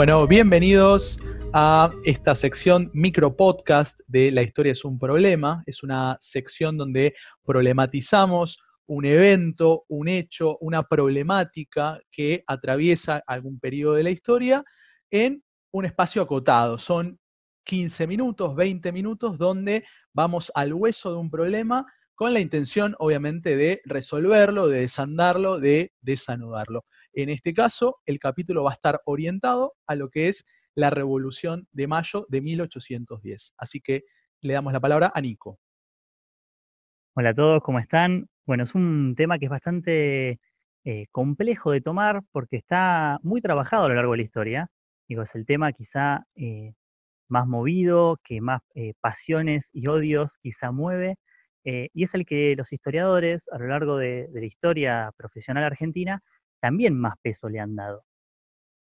Bueno, bienvenidos a esta sección micro podcast de La historia es un problema. Es una sección donde problematizamos un evento, un hecho, una problemática que atraviesa algún periodo de la historia en un espacio acotado. Son 15 minutos, 20 minutos donde vamos al hueso de un problema con la intención, obviamente, de resolverlo, de desandarlo, de desanudarlo. En este caso, el capítulo va a estar orientado a lo que es la Revolución de Mayo de 1810. Así que le damos la palabra a Nico. Hola a todos, ¿cómo están? Bueno, es un tema que es bastante eh, complejo de tomar porque está muy trabajado a lo largo de la historia. Digo, es el tema quizá eh, más movido, que más eh, pasiones y odios quizá mueve, y es el que los historiadores a lo largo de, de la historia profesional argentina también más peso le han dado.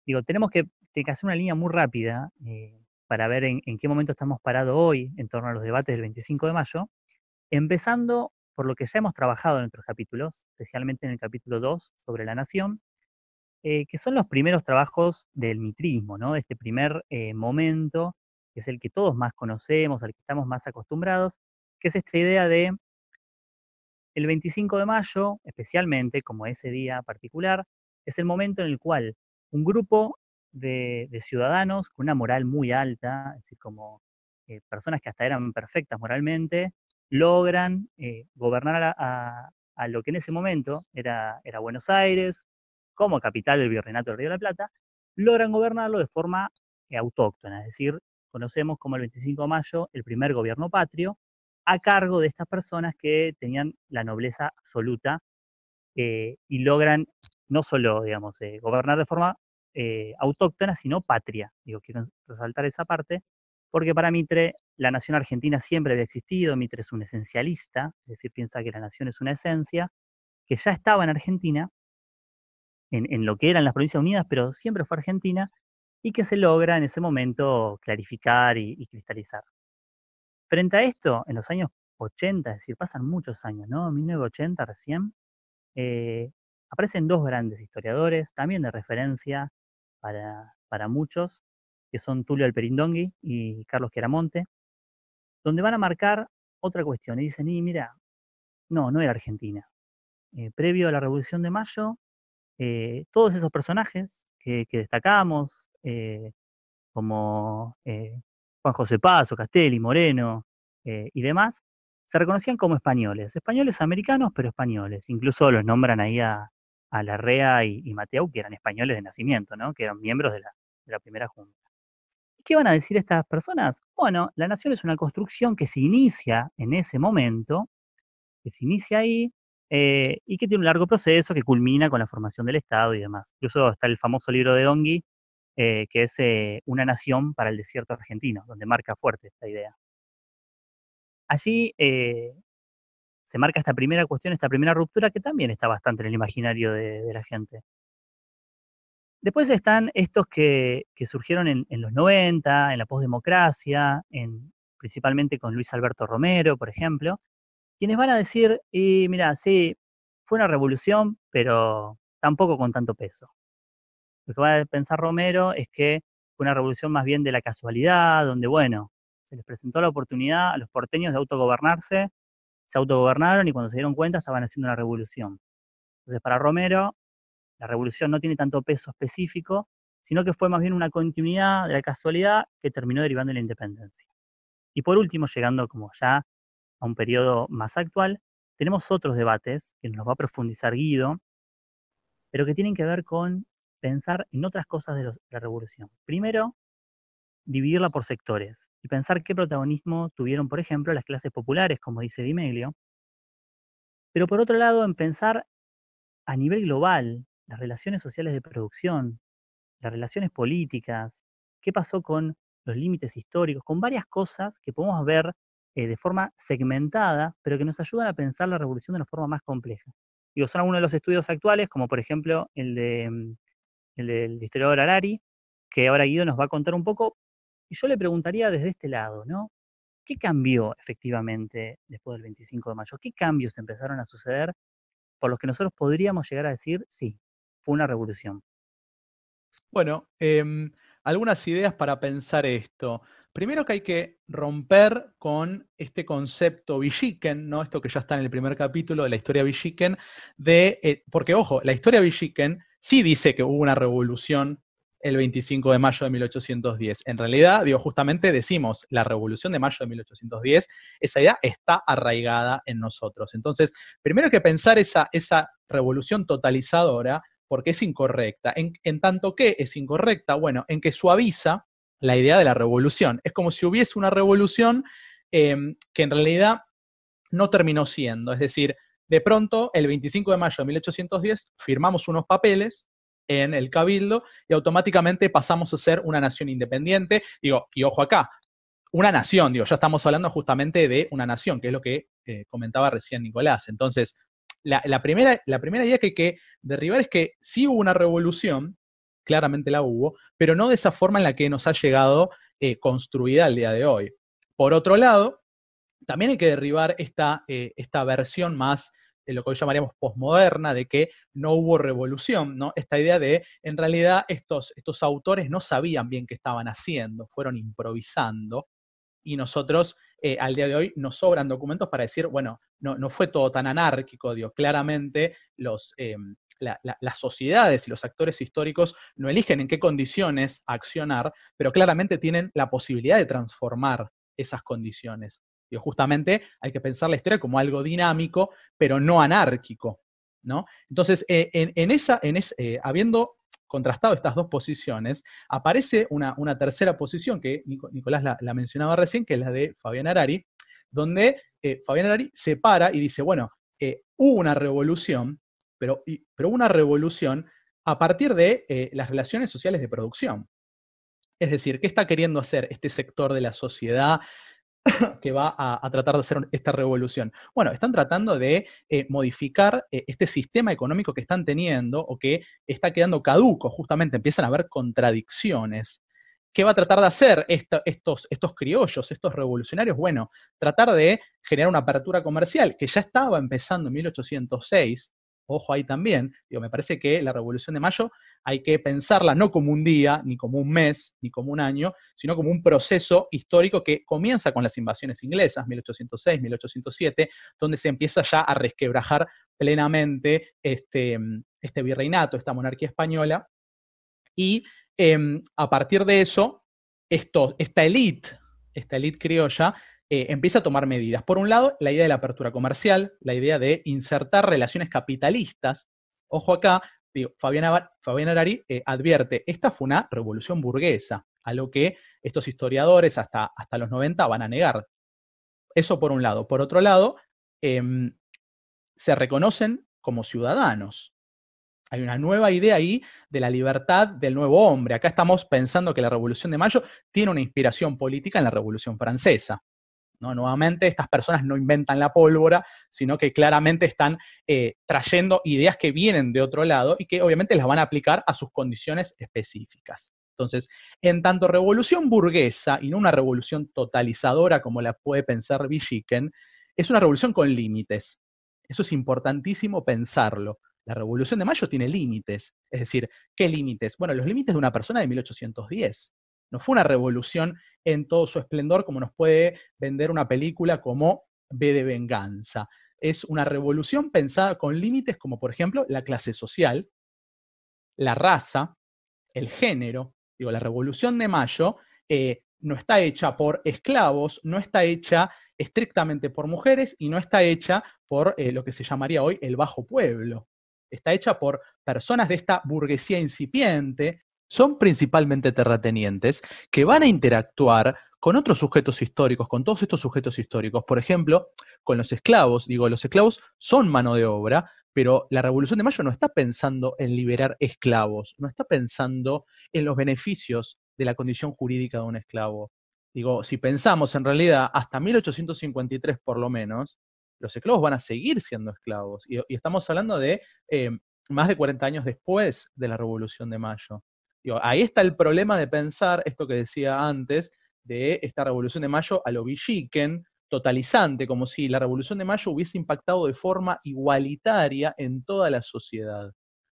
Digo, tenemos que, hacer una línea muy rápida eh, para ver en, qué momento estamos parados hoy en torno a los debates del 25 de mayo, empezando por lo que ya hemos trabajado en otros capítulos, especialmente en el capítulo 2 sobre la nación, eh, que son los primeros trabajos del mitrismo, ¿no? este primer eh, momento, que es el que todos más conocemos, al que estamos más acostumbrados, que es esta idea de el 25 de mayo, especialmente como ese día particular, es el momento en el cual un grupo de, ciudadanos con una moral muy alta, es decir, como eh, personas que hasta eran perfectas moralmente, logran eh, gobernar a, lo que en ese momento era, Buenos Aires, como capital del Virreinato del Río de la Plata, logran gobernarlo de forma eh, autóctona, es decir, conocemos como el 25 de mayo el primer gobierno patrio, a cargo de estas personas que tenían la nobleza absoluta eh, y logran no solo, digamos, eh, gobernar de forma eh, autóctona, sino patria. Digo, quiero resaltar esa parte, porque para Mitre la nación argentina siempre había existido, Mitre es un esencialista, es decir, piensa que la nación es una esencia, que ya estaba en Argentina, en, lo que eran las Provincias Unidas, pero siempre fue Argentina, y que se logra en ese momento clarificar y cristalizar. Frente a esto, en los años 80, es decir, pasan muchos años, ¿no? 1980 recién, eh, aparecen dos grandes historiadores, también de referencia para, muchos, que son Tulio Alperindongui y Carlos Queramonte, donde van a marcar otra cuestión. Y dicen, y mira, no, no era Argentina. Eh, previo a la Revolución de Mayo, eh, todos esos personajes que destacamos, como Juan José Paso, Castelli, Moreno eh, y demás, se reconocían como españoles, españoles americanos, pero españoles. Incluso los nombran ahí a, Larrea y, y, Mateu, que eran españoles de nacimiento, ¿no? que eran miembros de la, primera junta. ¿Y qué van a decir estas personas? Bueno, la nación es una construcción que se inicia en ese momento, que se inicia ahí, eh, y que tiene un largo proceso que culmina con la formación del Estado y demás. Incluso está el famoso libro de Dongui, eh, que es eh, Una nación para el desierto argentino, donde marca fuerte esta idea. Allí eh, se marca esta primera cuestión, esta primera ruptura que también está bastante en el imaginario de, la gente. Después están estos que, surgieron en, los 90, en la postdemocracia, en, principalmente con Luis Alberto Romero, por ejemplo, quienes van a decir, y mira, sí, fue una revolución, pero tampoco con tanto peso. Lo que va a pensar Romero es que fue una revolución más bien de la casualidad, donde, bueno, se les presentó la oportunidad a los porteños de autogobernarse, se autogobernaron y cuando se dieron cuenta estaban haciendo una revolución. Entonces, para Romero, la revolución no tiene tanto peso específico, sino que fue más bien una continuidad de la casualidad que terminó derivando en la independencia. Y por último, llegando como ya a un periodo más actual, tenemos otros debates que nos va a profundizar Guido, pero que tienen que ver con pensar en otras cosas de, la revolución. Primero, dividirla por sectores y pensar qué protagonismo tuvieron, por ejemplo, las clases populares, como dice Di Meglio. Pero por otro lado, en pensar a nivel global las relaciones sociales de producción, las relaciones políticas, qué pasó con los límites históricos, con varias cosas que podemos ver eh, de forma segmentada, pero que nos ayudan a pensar la revolución de una forma más compleja. Digo, son algunos de los estudios actuales, como por ejemplo el de mm, el historiador Arari, que ahora Guido nos va a contar un poco. Y yo le preguntaría desde este lado, ¿no? ¿Qué cambió efectivamente después del 25 de mayo? ¿Qué cambios empezaron a suceder por los que nosotros podríamos llegar a decir, sí, fue una revolución? Bueno, em, algunas ideas para pensar esto. Primero que hay que romper con este concepto Villiquen, ¿no? Esto que ya está en el primer capítulo de la historia Villiquen, de, eh, porque ojo, la historia Villiquen sí dice que hubo una revolución el 25 de mayo de 1810. En realidad, digo, justamente decimos, la revolución de mayo de 1810, esa idea está arraigada en nosotros. Entonces, primero hay que pensar esa, esa revolución totalizadora porque es incorrecta. En, en tanto que es incorrecta, bueno, en que suaviza la idea de la revolución. Es como si hubiese una revolución em, que en realidad no terminó siendo. Es decir, de pronto, el 25 de mayo de 1810, firmamos unos papeles en el Cabildo y automáticamente pasamos a ser una nación independiente. Digo, y ojo acá, una nación, digo, ya estamos hablando justamente de una nación, que es lo que eh, comentaba recién Nicolás. Entonces, la, primera, la primera idea que hay que derribar es que sí hubo una revolución, claramente la hubo, pero no de esa forma en la que nos ha llegado eh, construida el día de hoy. Por otro lado, también hay que derribar esta, eh, esta versión más lo que hoy llamaríamos posmoderna, de que no hubo revolución, ¿no? Esta idea de, en realidad, estos, estos autores no sabían bien qué estaban haciendo, fueron improvisando, y nosotros eh, al día de hoy nos sobran documentos para decir, bueno, no, no fue todo tan anárquico, digo, claramente los, las sociedades y los actores históricos no eligen en qué condiciones accionar, pero claramente tienen la posibilidad de transformar esas condiciones. Y justamente hay que pensar la historia como algo dinámico, pero no anárquico. ¿no? Entonces, eh, en, esa, en eh, habiendo contrastado estas dos posiciones, aparece una, tercera posición que Nicolás la, mencionaba recién, que es la de Fabián Arari, donde eh, Fabián Arari se para y dice, bueno, hubo una revolución, pero, pero una revolución a partir de las relaciones sociales de producción. Es decir, ¿qué está queriendo hacer este sector de la sociedad que va a, tratar de hacer esta revolución? Bueno, están tratando de eh, modificar eh, este sistema económico que están teniendo o que está quedando caduco, justamente empiezan a haber contradicciones. ¿Qué va a tratar de hacer estos, estos criollos, estos revolucionarios? Bueno, tratar de generar una apertura comercial que ya estaba empezando en 1806, ojo ahí también, digo, me parece que la Revolución de Mayo hay que pensarla no como un día, ni como un mes, ni como un año, sino como un proceso histórico que comienza con las invasiones inglesas, 1806, 1807, donde se empieza ya a resquebrajar plenamente este, este virreinato, esta monarquía española, y em, a partir de eso, esto, esta élite, esta élite criolla, eh, empieza a tomar medidas. Por un lado, la idea de la apertura comercial, la idea de insertar relaciones capitalistas. Ojo acá, Fabián, Fabián Arari eh, advierte, esta fue una revolución burguesa, a lo que estos historiadores hasta, hasta los 90 van a negar. Eso por un lado. Por otro lado, em, se reconocen como ciudadanos. Hay una nueva idea ahí de la libertad del nuevo hombre. Acá estamos pensando que la Revolución de Mayo tiene una inspiración política en la Revolución Francesa. Nuevamente, estas personas no inventan la pólvora, sino que claramente están eh, trayendo ideas que vienen de otro lado y que obviamente las van a aplicar a sus condiciones específicas. Entonces, en tanto revolución burguesa y no una revolución totalizadora como la puede pensar Villiquen, es una revolución con límites. Eso es importantísimo pensarlo. La Revolución de Mayo tiene límites. Es decir, ¿qué límites? Bueno, los límites de una persona de 1810. No fue una revolución en todo su esplendor como nos puede vender una película como B de venganza. Es una revolución pensada con límites como por ejemplo la clase social, la raza, el género. Digo, la revolución de mayo eh, no está hecha por esclavos, no está hecha estrictamente por mujeres y no está hecha por eh, lo que se llamaría hoy el bajo pueblo. Está hecha por personas de esta burguesía incipiente, son principalmente terratenientes que van a interactuar con otros sujetos históricos, con todos estos sujetos históricos. Por ejemplo, con los esclavos. Digo, los esclavos son mano de obra, pero la Revolución de Mayo no está pensando en liberar esclavos, no está pensando en los beneficios de la condición jurídica de un esclavo. Digo, si pensamos en realidad hasta 1853 por lo menos, los esclavos van a seguir siendo esclavos. Y, estamos hablando de eh, más de 40 años después de la Revolución de Mayo ahí está el problema de pensar esto que decía antes, de esta Revolución de Mayo a lo Villiquen, totalizante, como si la Revolución de Mayo hubiese impactado de forma igualitaria en toda la sociedad.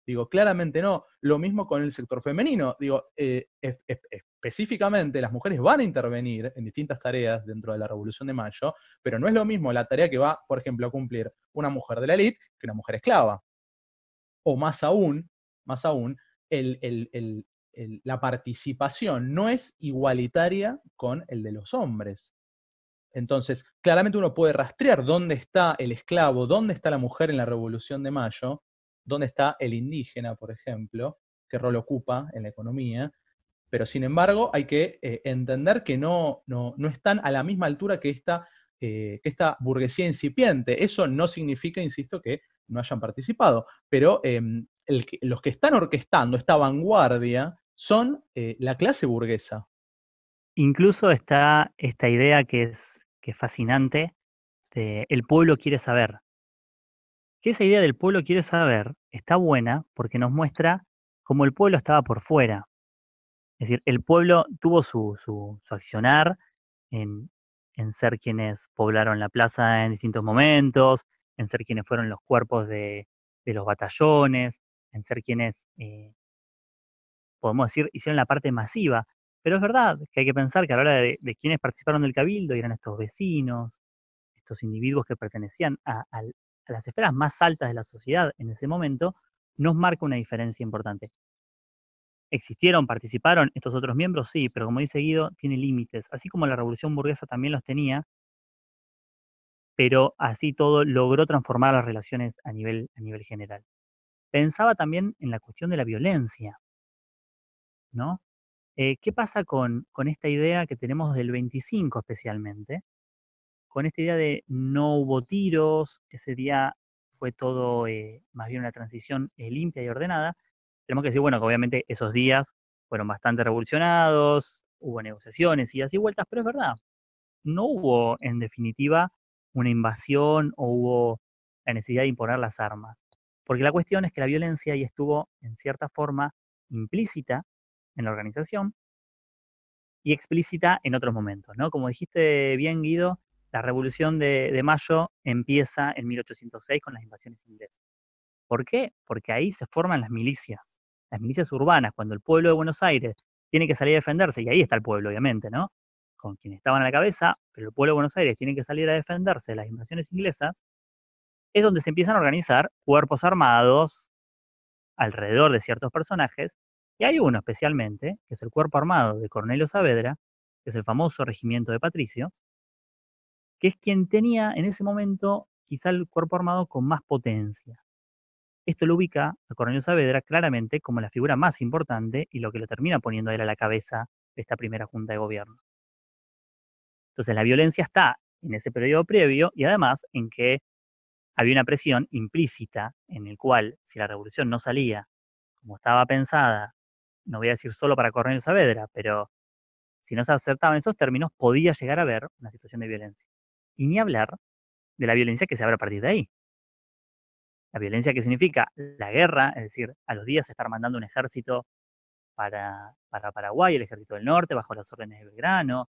Digo, claramente no. Lo mismo con el sector femenino. Digo, eh, específicamente las mujeres van a intervenir en distintas tareas dentro de la Revolución de Mayo, pero no es lo mismo la tarea que va, por ejemplo, a cumplir una mujer de la élite que una mujer esclava. O más aún, más aún, la participación no es igualitaria con el de los hombres. Entonces, claramente uno puede rastrear dónde está el esclavo, dónde está la mujer en la Revolución de Mayo, dónde está el indígena, por ejemplo, qué rol ocupa en la economía, pero sin embargo hay que eh, entender que no, no, están a la misma altura que esta, eh, que esta burguesía incipiente. Eso no significa, insisto, que no hayan participado, pero los que están orquestando esta vanguardia son eh, la clase burguesa. Incluso está esta idea que es que fascinante, el pueblo quiere saber. Que esa idea del pueblo quiere saber está buena porque nos muestra cómo el pueblo estaba por fuera. Es decir, el pueblo tuvo su, su, accionar en, en, ser quienes poblaron la plaza en distintos momentos, en ser quienes fueron los cuerpos de, de los batallones, en ser quienes, eh, podemos decir, hicieron la parte masiva pero es verdad que hay que pensar que a la hora de, quienes participaron del cabildo, eran estos vecinos, estos individuos que pertenecían a, las esferas más altas de la sociedad en ese momento, nos marca una diferencia importante. ¿Existieron, participaron estos otros miembros? Sí, pero como dice Guido, tiene límites, así como la revolución burguesa también los tenía, pero así todo logró transformar las relaciones a nivel, a nivel general. Pensaba también en la cuestión de la violencia, ¿no? Eh, ¿Qué pasa con, esta idea que tenemos del 25 especialmente? Con esta idea de no hubo tiros, ese día fue todo eh, más bien una transición eh, limpia y ordenada. Tenemos que decir, bueno, que obviamente esos días fueron bastante revolucionados, hubo negociaciones, y así vueltas, pero es verdad, no hubo en definitiva una invasión o hubo la necesidad de imponer las armas. Porque la cuestión es que la violencia ahí estuvo en cierta forma implícita en la organización y explícita en otros momentos, ¿no? Como dijiste bien, Guido, la Revolución de, Mayo empieza en 1806 con las invasiones inglesas. ¿Por qué? Porque ahí se forman las milicias, las milicias urbanas, cuando el pueblo de Buenos Aires tiene que salir a defenderse, y ahí está el pueblo, obviamente, ¿no? Con quienes estaban a la cabeza, pero el pueblo de Buenos Aires tiene que salir a defenderse de las invasiones inglesas, es donde se empiezan a organizar cuerpos armados alrededor de ciertos personajes y hay uno especialmente, que es el cuerpo armado de Cornelio Saavedra, que es el famoso regimiento de patricios, que es quien tenía en ese momento quizá el cuerpo armado con más potencia. Esto lo ubica a Cornelio Saavedra claramente como la figura más importante y lo que lo termina poniendo a él a la cabeza de esta primera junta de gobierno. Entonces la violencia está en ese periodo previo y además en que había una presión implícita en el cual si la revolución no salía como estaba pensada no voy a decir solo para Cornelio Saavedra, pero si no se acertaban esos términos, podía llegar a haber una situación de violencia. Y ni hablar de la violencia que se abre a partir de ahí. La violencia que significa la guerra, es decir, a los días estar mandando un ejército para, para Paraguay, el ejército del norte, bajo las órdenes de Belgrano,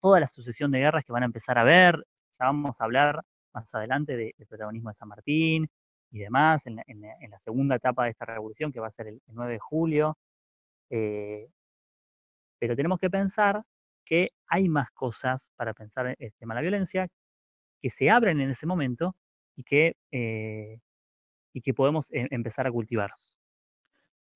toda la sucesión de guerras que van a empezar a ver, ya vamos a hablar más adelante del protagonismo de San Martín y demás, en la, segunda etapa de esta revolución, que va a ser el 9 de julio, eh, pero tenemos que pensar que hay más cosas para pensar el tema de la violencia que se abren en ese momento y que, eh, y que podemos e, empezar a cultivar.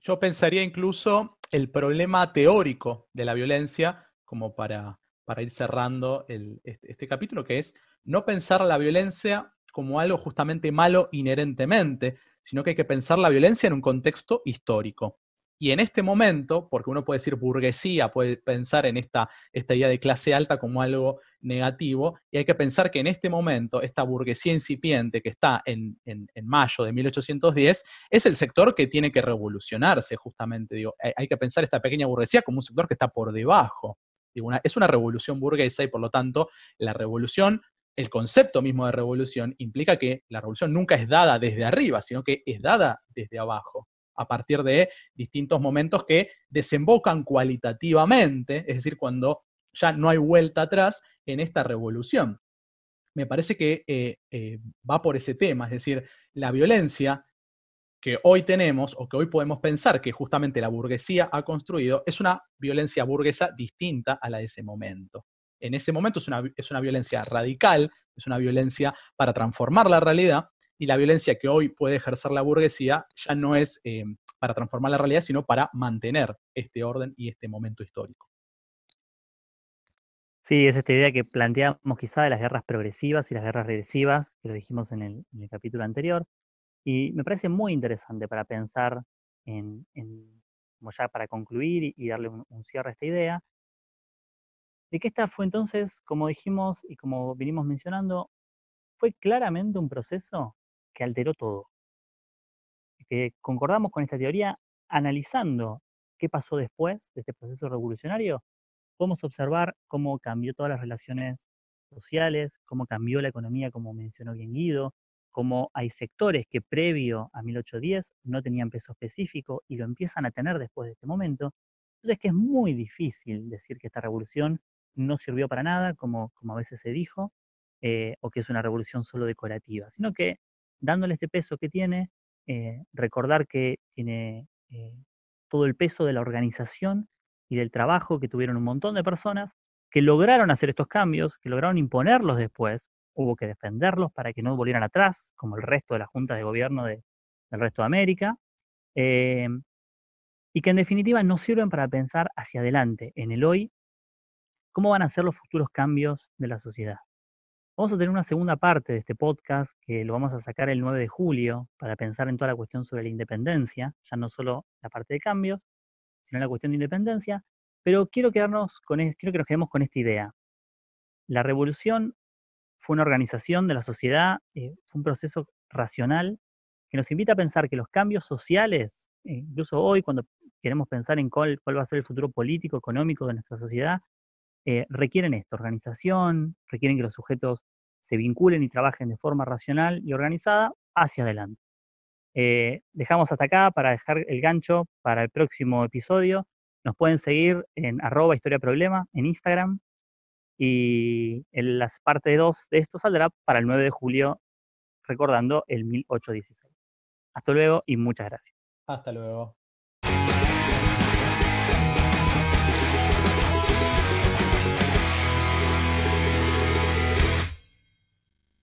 Yo pensaría incluso el problema teórico de la violencia, como para, para ir cerrando este, este, capítulo, que es no pensar la violencia como algo justamente malo inherentemente, sino que hay que pensar la violencia en un contexto histórico. Y en este momento, porque uno puede decir burguesía, puede pensar en esta, esta idea de clase alta como algo negativo, y hay que pensar que en este momento, esta burguesía incipiente que está en, mayo de 1810, es el sector que tiene que revolucionarse, justamente. Hay, que pensar esta pequeña burguesía como un sector que está por debajo. es una revolución burguesa y por lo tanto la revolución el concepto mismo de revolución implica que la revolución nunca es dada desde arriba, sino que es dada desde abajo a partir de distintos momentos que desembocan cualitativamente, es decir, cuando ya no hay vuelta atrás en esta revolución. Me parece que eh, eh, va por ese tema, es decir, la violencia que hoy tenemos o que hoy podemos pensar que justamente la burguesía ha construido es una violencia burguesa distinta a la de ese momento. En ese momento es una, es una violencia radical, es una violencia para transformar la realidad y la violencia que hoy puede ejercer la burguesía ya no es eh, para transformar la realidad, sino para mantener este orden y este momento histórico. Sí, es esta idea que planteamos quizá de las guerras progresivas y las guerras regresivas, que lo dijimos en el, capítulo anterior, y me parece muy interesante para pensar en, como ya para concluir y, darle un, un, cierre a esta idea, de que esta fue entonces, como dijimos y como vinimos mencionando, fue claramente un proceso que alteró todo. Que concordamos con esta teoría, analizando qué pasó después de este proceso revolucionario, podemos observar cómo cambió todas las relaciones sociales, cómo cambió la economía, como mencionó bien Guido, cómo hay sectores que previo a 1810 no tenían peso específico y lo empiezan a tener después de este momento. Entonces que es muy difícil decir que esta revolución no sirvió para nada, como, como a veces se dijo, eh, o que es una revolución solo decorativa, sino que dándole este peso que tiene, eh, recordar que tiene eh, todo el peso de la organización y del trabajo que tuvieron un montón de personas que lograron hacer estos cambios, que lograron imponerlos después, hubo que defenderlos para que no volvieran atrás, como el resto de la Junta de Gobierno del resto de América, y que en definitiva nos sirven para pensar hacia adelante, en el hoy, cómo van a ser los futuros cambios de la sociedad. Vamos a tener una segunda parte de este podcast que lo vamos a sacar el 9 de julio para pensar en toda la cuestión sobre la independencia, ya no solo la parte de cambios, sino la cuestión de independencia. Pero quiero, quedarnos con, quiero que nos quedemos con esta idea. La revolución fue una organización de la sociedad, eh, fue un proceso racional que nos invita a pensar que los cambios sociales, eh, incluso hoy cuando queremos pensar en cuál, cuál va a ser el futuro político, económico de nuestra sociedad, eh, requieren esto, organización, requieren que los sujetos se vinculen y trabajen de forma racional y organizada hacia adelante. Eh, dejamos hasta acá para dejar el gancho para el próximo episodio. Nos pueden seguir en arroba historia problema en Instagram y en la parte 2 de esto saldrá para el 9 de julio recordando el 1816. Hasta luego y muchas gracias. Hasta luego.